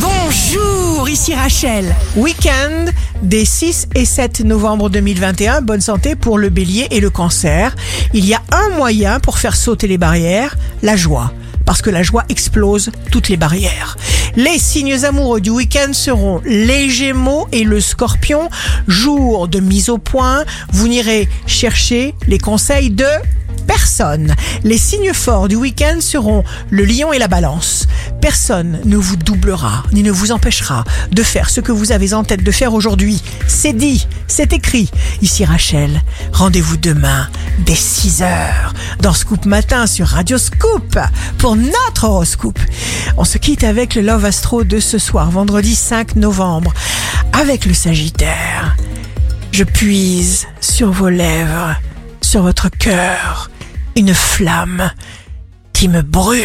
Bonjour, ici Rachel. Week-end des 6 et 7 novembre 2021. Bonne santé pour le bélier et le cancer. Il y a un moyen pour faire sauter les barrières, la joie. Parce que la joie explose toutes les barrières. Les signes amoureux du week-end seront les gémeaux et le scorpion. Jour de mise au point, vous n'irez chercher les conseils de personne. Les signes forts du week-end seront le lion et la balance. Personne ne vous doublera ni ne vous empêchera de faire ce que vous avez en tête de faire aujourd'hui. C'est dit, c'est écrit. Ici Rachel, rendez-vous demain dès 6 heures dans Scoop Matin sur Radio Scoop pour notre horoscope. On se quitte avec le Love Astro de ce soir, vendredi 5 novembre, avec le Sagittaire. Je puise sur vos lèvres, sur votre cœur, une flamme qui me brûle.